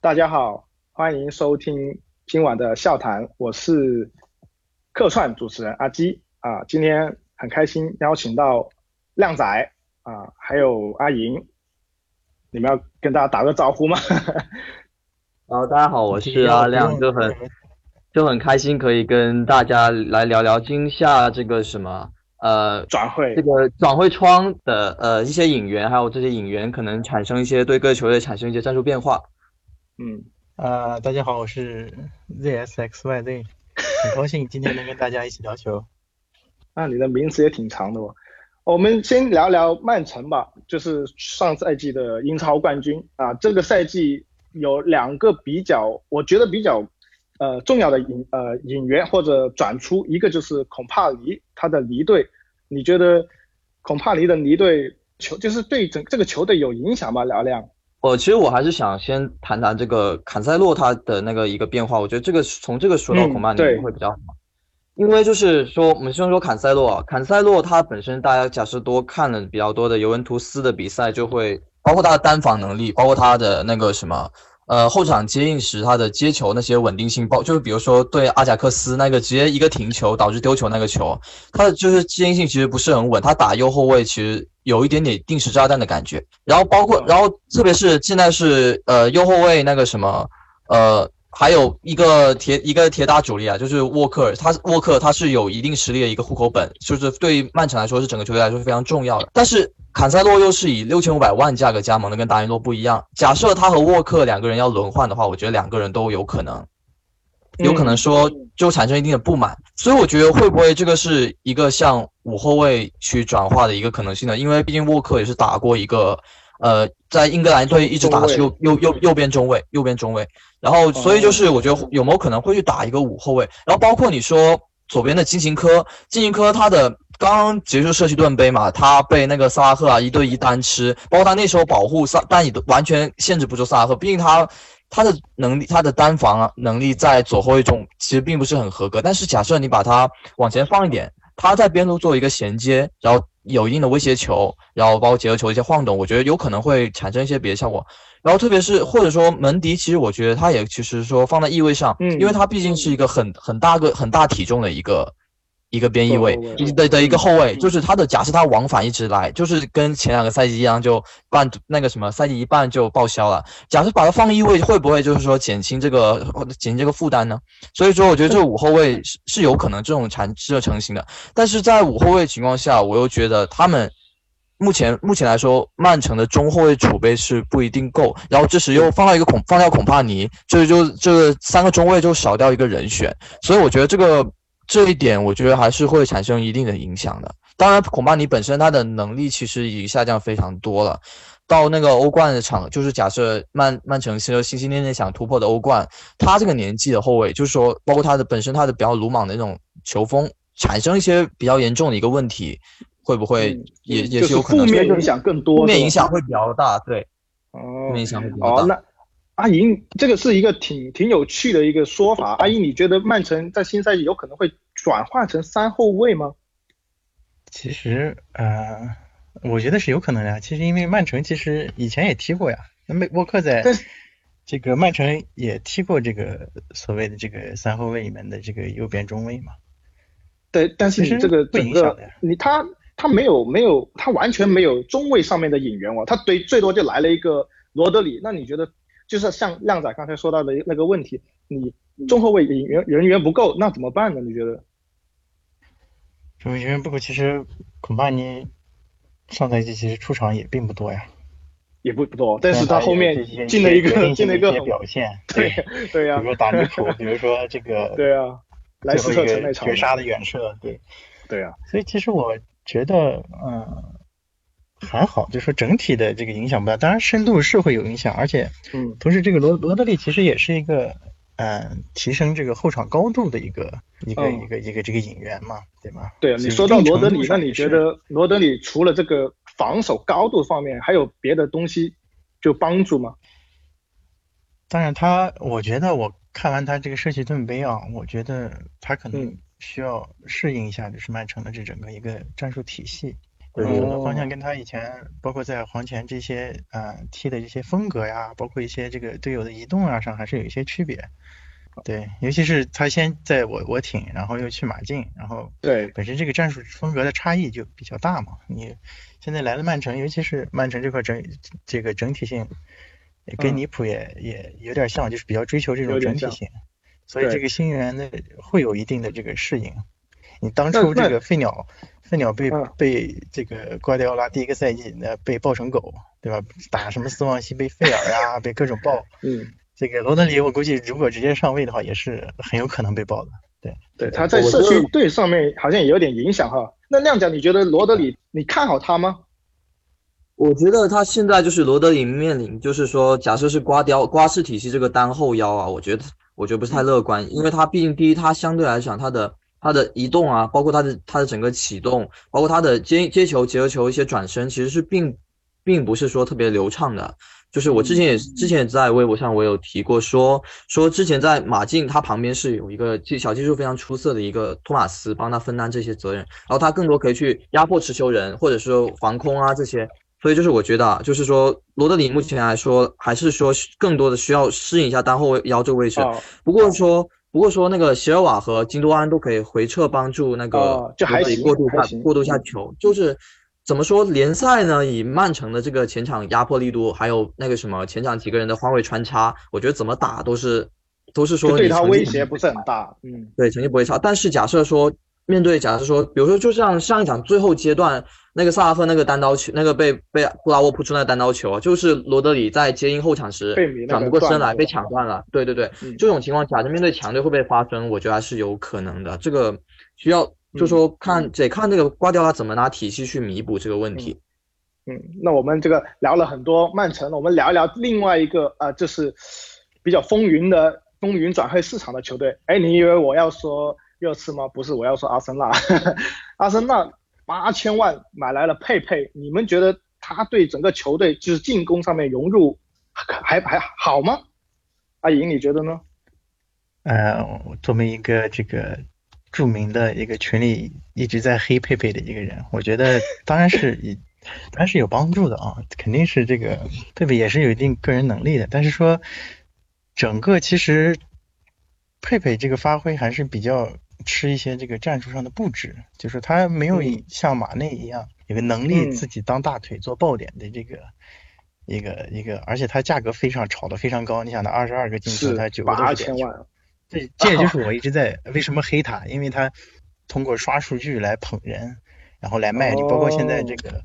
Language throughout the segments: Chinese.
大家好，欢迎收听今晚的笑谈，我是客串主持人阿基啊，今天很开心邀请到靓仔啊，还有阿莹，你们要跟大家打个招呼吗？好，大家好，我是阿亮，就很就很开心可以跟大家来聊聊今夏这个什么呃转会这个转会窗的呃一些引援，还有这些引援可能产生一些对各球队产生一些战术变化。嗯，呃，大家好，我是 ZSXYZ，很高兴今天能跟大家一起聊球。那你的名字也挺长的哦。我们先聊聊曼城吧，就是上赛季的英超冠军啊，这个赛季。有两个比较，我觉得比较，呃，重要的引呃引援或者转出，一个就是孔帕尼他的离队，你觉得孔帕尼的离队球就是对整这个球队有影响吗？聊聊。我其实我还是想先谈谈这个坎塞洛他的那个一个变化，我觉得这个从这个说到孔帕尼会比较好，因为就是说我们先说坎塞洛啊，坎塞洛他本身大家假设多看了比较多的尤文图斯的比赛就会。包括他的单防能力，包括他的那个什么，呃，后场接应时他的接球那些稳定性，包就是比如说对阿贾克斯那个直接一个停球导致丢球那个球，他的就是接应性其实不是很稳，他打右后卫其实有一点点定时炸弹的感觉。然后包括，然后特别是现在是呃右后卫那个什么，呃。还有一个铁一个铁打主力啊，就是沃克，他沃克他是有一定实力的一个户口本，就是对曼城来说是整个球队来说是非常重要的。但是坎塞洛又是以六千五百万价格加盟的，跟达尼洛不一样。假设他和沃克两个人要轮换的话，我觉得两个人都有可能，有可能说就产生一定的不满。所以我觉得会不会这个是一个向五后卫去转化的一个可能性呢？因为毕竟沃克也是打过一个。呃，在英格兰队一直打是右右右右边中卫，右边中卫。然后，所以就是我觉得有没有可能会去打一个五后卫？然后包括你说左边的金琴科，金琴科他的刚刚结束社区盾杯嘛，他被那个萨拉赫啊一对一单吃，包括他那时候保护萨，但也完全限制不住萨拉赫，毕竟他他的能力，他的单防啊能力在左后卫中其实并不是很合格。但是假设你把他往前放一点，他在边路做一个衔接，然后。有一定的威胁球，然后包括结合球一些晃动，我觉得有可能会产生一些别的效果。然后特别是或者说门迪，其实我觉得他也其实说放在翼位上，嗯，因为他毕竟是一个很很大个很大体重的一个。一个边翼位的的一个后卫，就是他的假设他往返一直来，就是跟前两个赛季一样，就半那个什么赛季一半就报销了。假设把他放翼位，会不会就是说减轻这个减轻这个负担呢？所以说，我觉得这五后卫是是有可能这种产这成型的。但是在五后卫情况下，我又觉得他们目前目前来说，曼城的中后卫储备是不一定够。然后这时又放到一个孔放掉孔帕尼，这就这三个中卫就少掉一个人选。所以我觉得这个。这一点我觉得还是会产生一定的影响的。当然，恐怕你本身他的能力其实已经下降非常多了。到那个欧冠的场，就是假设曼曼城现在心心念念想突破的欧冠，他这个年纪的后卫，就是说，包括他的本身他的比较鲁莽的那种球风，产生一些比较严重的一个问题，会不会也也是有可能负面影响更多，负面影响会比较大，对，哦，负面影响会比较大。阿银，这个是一个挺挺有趣的一个说法。阿莹，你觉得曼城在新赛季有可能会转换成三后卫吗？其实，呃，我觉得是有可能的。其实，因为曼城其实以前也踢过呀，那么沃克在这个曼城也踢过这个所谓的这个三后卫里面的这个右边中卫嘛。对，但是你这个整个你他他没有没有他完全没有中卫上面的引援哦，他对最多就来了一个罗德里。那你觉得？就是像靓仔刚才说到的那个问题，你中后卫人员人员不够，那怎么办呢？你觉得？人员不够，其实恐怕你上赛季其实出场也并不多呀，也不不多，但是他后面进了一个进了一个表现，对对呀，比如说打利物，比如说这个 对啊，莱斯特城那场绝杀的远射，对对啊，所以其实我觉得，嗯。还好，就说整体的这个影响不大，当然深度是会有影响，而且，嗯，同时这个罗罗德里其实也是一个，嗯，提升这个后场高度的一个一个一个一个这个引援嘛，对吗？对，你说到罗德里，那你觉得罗德里除了这个防守高度方面，还有别的东西就帮助吗？当然，他我觉得我看完他这个社区盾杯啊，我觉得他可能需要适应一下，就是曼城的这整个一个战术体系。对，有的方向跟他以前包括在黄前这些啊踢的一些风格呀，包括一些这个队友的移动啊上还是有一些区别。对，尤其是他先在我我挺，然后又去马竞，然后对本身这个战术风格的差异就比较大嘛。你现在来了曼城，尤其是曼城这块整这个整体性，跟尼普也也有点像，就是比较追求这种整体性，所以这个新援的会有一定的这个适应。你当初这个飞鸟飞鸟被被这个瓜迪奥拉第一个赛季那被抱成狗，对吧？打什么斯旺西被费尔呀，被各种抱。嗯。这个罗德里，我估计如果直接上位的话，也是很有可能被爆的。对，对，他在社区队上面好像也有点影响哈。那亮讲，你觉得罗德里，你看好他吗？我觉得他现在就是罗德里面临，就是说，假设是瓜雕瓜式体系这个单后腰啊，我觉得我觉得不是太乐观，因为他毕竟第一，他相对来讲他的他的移动啊，包括他的他的整个启动，包括他的接接球、结合球一些转身，其实是并并不是说特别流畅的。就是我之前也之前也在微博上我有提过，说说之前在马竞他旁边是有一个技小技术非常出色的一个托马斯帮他分担这些责任，然后他更多可以去压迫持球人或者说防空啊这些，所以就是我觉得啊，就是说罗德里目前来说还是说更多的需要适应一下单后腰这个位置，不过说不过说那个席尔瓦和金多安都可以回撤帮助那个还可以过渡下过渡下球，就是。怎么说联赛呢？以曼城的这个前场压迫力度，还有那个什么前场几个人的换位穿插，我觉得怎么打都是都是说对他威胁不是很大。嗯，对，成绩不会差。但是假设说面对假设说，比如说就像上一场最后阶段那个萨拉赫那个单刀球，那个被被布拉沃扑出那个单刀球，就是罗德里在接应后场时转不过身来被抢断了。对对对，这种情况假设面对强队会不会发生？我觉得还是有可能的。这个需要。就说看得看这个瓜迪奥拉怎么拿体系去弥补这个问题。嗯，那我们这个聊了很多曼城，我们聊一聊另外一个啊，就是比较风云的风云转会市场的球队。哎，你以为我要说热刺吗？不是，我要说阿森纳。阿森纳八千万买来了佩佩，你们觉得他对整个球队就是进攻上面融入还还好吗？阿莹，你觉得呢？呃，作为一个这个。著名的一个群里一直在黑佩佩的一个人，我觉得当然是以当然是有帮助的啊，肯定是这个佩佩也是有一定个人能力的，但是说整个其实佩佩这个发挥还是比较吃一些这个战术上的布置，就是他没有像马内一样有个能力自己当大腿做爆点的这个一个一个，而且他价格非常炒得非常高，你想他二十二个进球，他九个都是千万。这这也就是 我一直在为什么黑他，因为他通过刷数据来捧人，然后来卖你，包括现在这个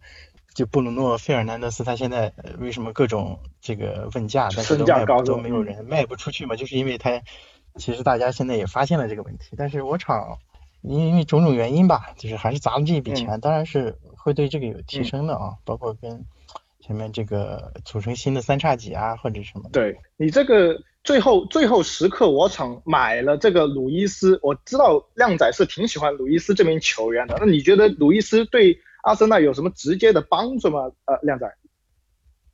就布鲁诺费尔南德斯，他现在为什么各种这个问价，但是都卖都没有人卖不出去嘛，就是因为他其实大家现在也发现了这个问题，但是我厂因因为种种原因吧，就是还是砸了这一笔钱，当然是会对这个有提升的啊，包括跟前面这个组成新的三叉戟啊或者什么，对你这个。最后最后时刻，我厂买了这个鲁伊斯。我知道靓仔是挺喜欢鲁伊斯这名球员的。那你觉得鲁伊斯对阿森纳有什么直接的帮助吗？呃，靓仔。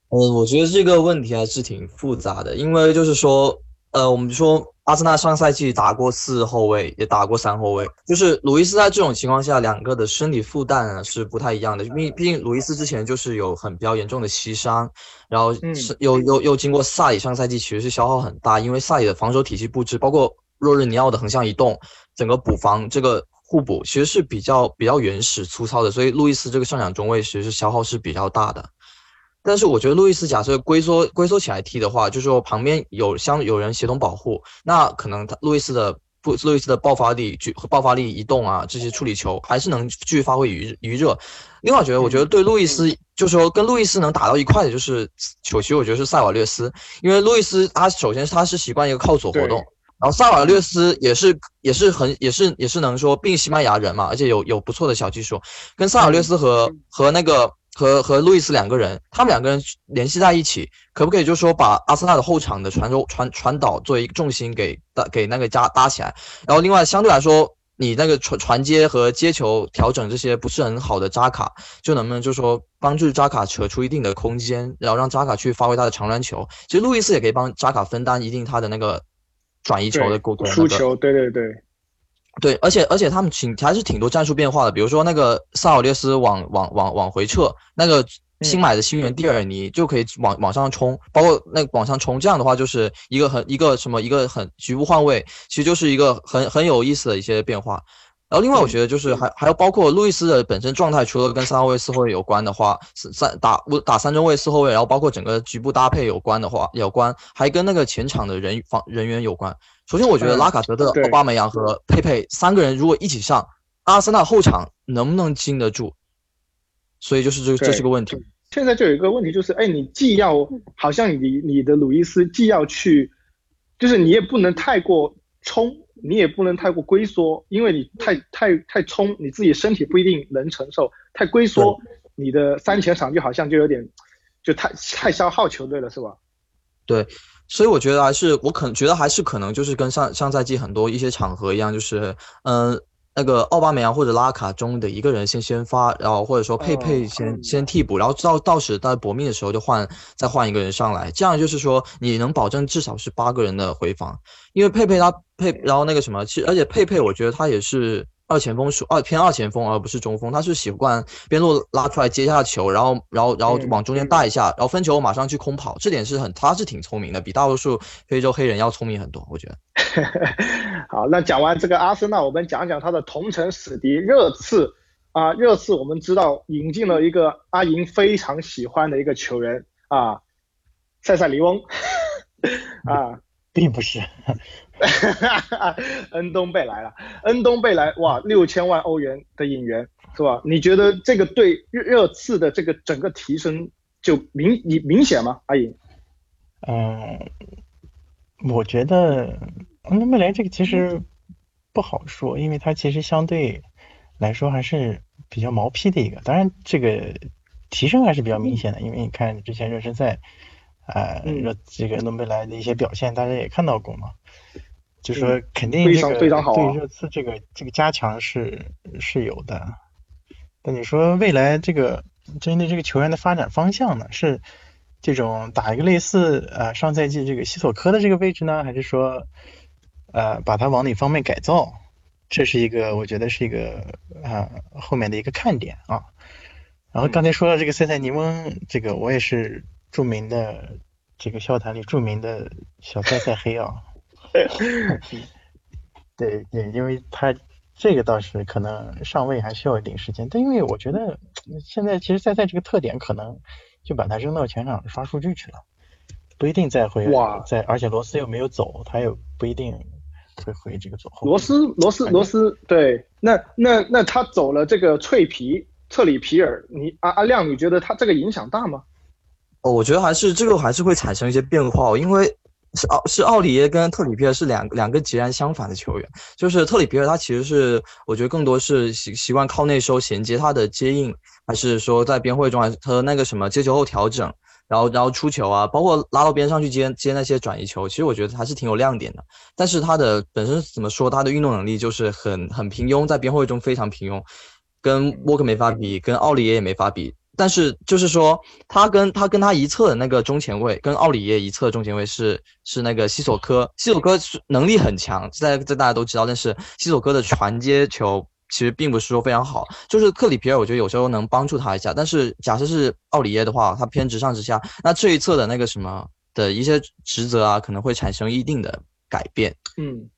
嗯，我觉得这个问题还是挺复杂的，因为就是说，呃，我们说。阿森纳上赛季打过四后卫，也打过三后卫。就是鲁伊斯在这种情况下，两个的身体负担是不太一样的。毕毕竟鲁伊斯之前就是有很比较严重的膝伤，然后是又又又经过萨里上赛季其实是消耗很大，因为萨里的防守体系布置，包括若日尼奥的横向移动，整个补防这个互补其实是比较比较原始粗糙的，所以路易斯这个上场中卫其实是消耗是比较大的。但是我觉得路易斯假设龟缩龟缩起来踢的话，就是说旁边有相有人协同保护，那可能他路易斯的不路易斯的爆发力、和爆发力、移动啊这些处理球还是能继续发挥余余热。另外，我觉得我觉得对路易斯，就是说跟路易斯能打到一块的，就是球其实我觉得是塞瓦略斯，因为路易斯他首先他是习惯一个靠左活动，然后萨瓦略斯也是也是很也是也是能说并西班牙人嘛，而且有有不错的小技术，跟萨瓦略斯和和那个。和和路易斯两个人，他们两个人联系在一起，可不可以就是说把阿森纳的后场的传中传传导作为一个重心给搭给那个加搭起来？然后另外相对来说，你那个传传接和接球调整这些不是很好的扎卡，就能不能就是说帮助扎卡扯出一定的空间，然后让扎卡去发挥他的长传球？其实路易斯也可以帮扎卡分担一定他的那个转移球的过程。出球，对对对。对，而且而且他们挺还是挺多战术变化的，比如说那个萨尔列斯往往往往回撤，那个新买的新援蒂尔尼就可以往往上冲，包括那往上冲，这样的话就是一个很一个什么一个很局部换位，其实就是一个很很有意思的一些变化。然后另外我觉得就是还还有包括路易斯的本身状态，除了跟三号位四后卫有关的话，三打打三中卫四后卫，然后包括整个局部搭配有关的话有关，还跟那个前场的人防人员有关。首先，我觉得拉卡泽特、奥巴梅扬和佩佩三个人如果一起上，阿森纳后场能不能经得住？所以就是这这是个问题。现在就有一个问题，就是哎，你既要好像你你的鲁伊斯既要去，就是你也不能太过冲，你也不能太过龟缩，因为你太太太冲，你自己身体不一定能承受；太龟缩，你的三前场就好像就有点就太太消耗球队了，是吧？对。所以我觉得还是我可能觉得还是可能就是跟上上赛季很多一些场合一样，就是嗯那个奥巴梅扬或者拉卡中的一个人先先发，然后或者说佩佩先先替补，然后到到时在搏命的时候就换再换一个人上来，这样就是说你能保证至少是八个人的回防，因为佩佩他佩然后那个什么，其实而且佩佩我觉得他也是。二前锋属二偏二前锋，而不是中锋。他是习惯边路拉出来接一下球，然后然后然后往中间带一下，然后分球马上去空跑。这点是很，他是挺聪明的，比大多数非洲黑人要聪明很多。我觉得。好，那讲完这个阿森纳，我们讲讲他的同城死敌热刺啊。热刺我们知道引进了一个阿银非常喜欢的一个球员啊，塞塞里翁 啊，并不是。恩东贝莱了，恩东贝莱哇，六千万欧元的引援是吧？你觉得这个对热热刺的这个整个提升就明明明显吗？阿颖？嗯，我觉得恩东贝莱这个其实不好说，因为他其实相对来说还是比较毛坯的一个，当然这个提升还是比较明显的，因为你看之前热身赛，呃，热这个恩东贝莱的一些表现，大家也看到过嘛。就说肯定这个对热刺这个这个加强是是有的，那你说未来这个针对这个球员的发展方向呢？是这种打一个类似呃上赛季这个西索科的这个位置呢，还是说呃把它往哪方面改造？这是一个我觉得是一个啊后面的一个看点啊。然后刚才说到这个塞塞尼翁，这个我也是著名的这个笑坛里著名的小塞塞黑啊。对对，因为他这个倒是可能上位还需要一点时间，但因为我觉得现在其实塞塞这个特点可能就把他扔到前场刷数据去了，不一定再回哇，在而且罗斯又没有走，他又不一定会回这个左后。罗斯罗斯罗斯，对，那那那他走了这个脆皮特里皮尔，你阿阿亮，你觉得他这个影响大吗？哦，我觉得还是这个还是会产生一些变化，哦因为。是奥是奥里耶跟特里皮尔是两两个截然相反的球员，就是特里皮尔他其实是我觉得更多是习习惯靠内收衔接他的接应，还是说在边会中还是他那个什么接球后调整，然后然后出球啊，包括拉到边上去接接那些转移球，其实我觉得还是挺有亮点的。但是他的本身怎么说，他的运动能力就是很很平庸，在边会中非常平庸，跟沃克没法比，跟奥里耶也没法比。但是就是说，他跟他跟他一侧的那个中前卫，跟奥里耶一侧中前卫是是那个西索科，西索科是能力很强，在这大家都知道。但是西索科的传接球其实并不是说非常好，就是克里皮尔，我觉得有时候能帮助他一下。但是假设是奥里耶的话，他偏直上直下，那这一侧的那个什么的一些职责啊，可能会产生一定的改变。嗯，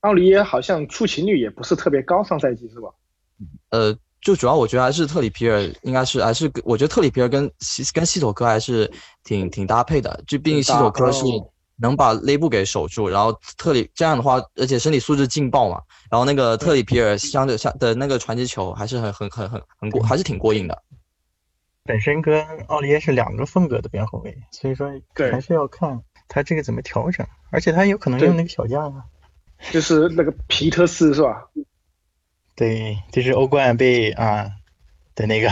奥里耶好像出勤率也不是特别高，上赛季是吧？呃。就主要我觉得还是特里皮尔应该是还是我觉得特里皮尔跟西跟西索科还是挺挺搭配的，就毕竟西索科是能把勒布给守住，然后特里这样的话，而且身体素质劲爆嘛，然后那个特里皮尔相对相的那个传接球还是很很很很很过，还是挺过硬的。本身跟奥利耶是两个风格的边后卫，所以说还是要看他这个怎么调整，而且他有可能用那个小将啊，就是那个皮特斯是吧？对，就是欧冠被啊的那个，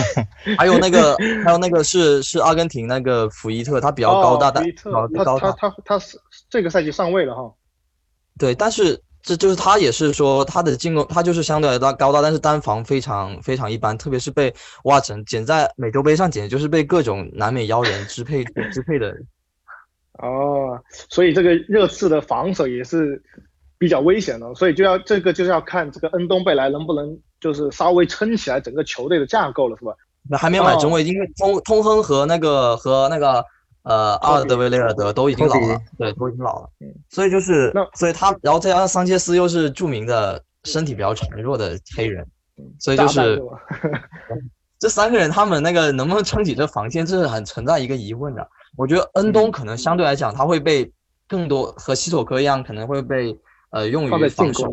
还有那个，还有那个是是阿根廷那个福伊特，他比较高大，福伊特，他他他他是这个赛季上位了哈。对，但是这就是他也是说他的进攻，他就是相对来说高大，但是单防非常非常一般，特别是被哇整简在美洲杯上简直就是被各种南美妖人支配支配的。哦，所以这个热刺的防守也是。比较危险的，所以就要这个就是要看这个恩东贝莱能不能就是稍微撑起来整个球队的架构了，是吧？那还没买中卫，因为通通亨和那个和那个呃阿尔德维雷尔德都已经老了，对，都已经老了，所以就是那所以他然后再加上桑切斯又是著名的身体比较孱弱的黑人，所以就是 这三个人他们那个能不能撑起这防线，这是很存在一个疑问的。我觉得恩东可能相对来讲他会被更多和西索科一样可能会被呃用于防守。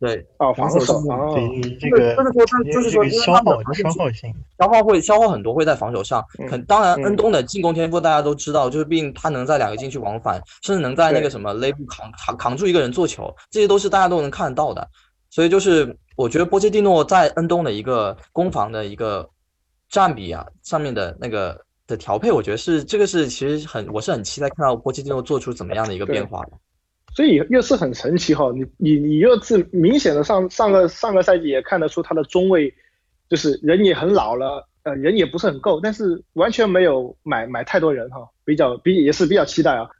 对，哦，防守上，这个就是说，就是说，因为他的消耗性，消耗会消耗很多，会在防守上。肯当然，恩东的进攻天赋大家都知道，就是毕竟他能在两个禁区往返，甚至能在那个什么勒布扛扛扛住一个人做球，这些都是大家都能看得到的。所以就是我觉得波切蒂诺在恩东的一个攻防的一个占比啊上面的那个的调配，我觉得是这个是其实很我是很期待看到波切蒂诺做出怎么样的一个变化的。所以又是很神奇哈，你你你又是明显的上上个上个赛季也看得出他的中卫，就是人也很老了，呃人也不是很够，但是完全没有买买太多人哈，比较比也是比较期待啊。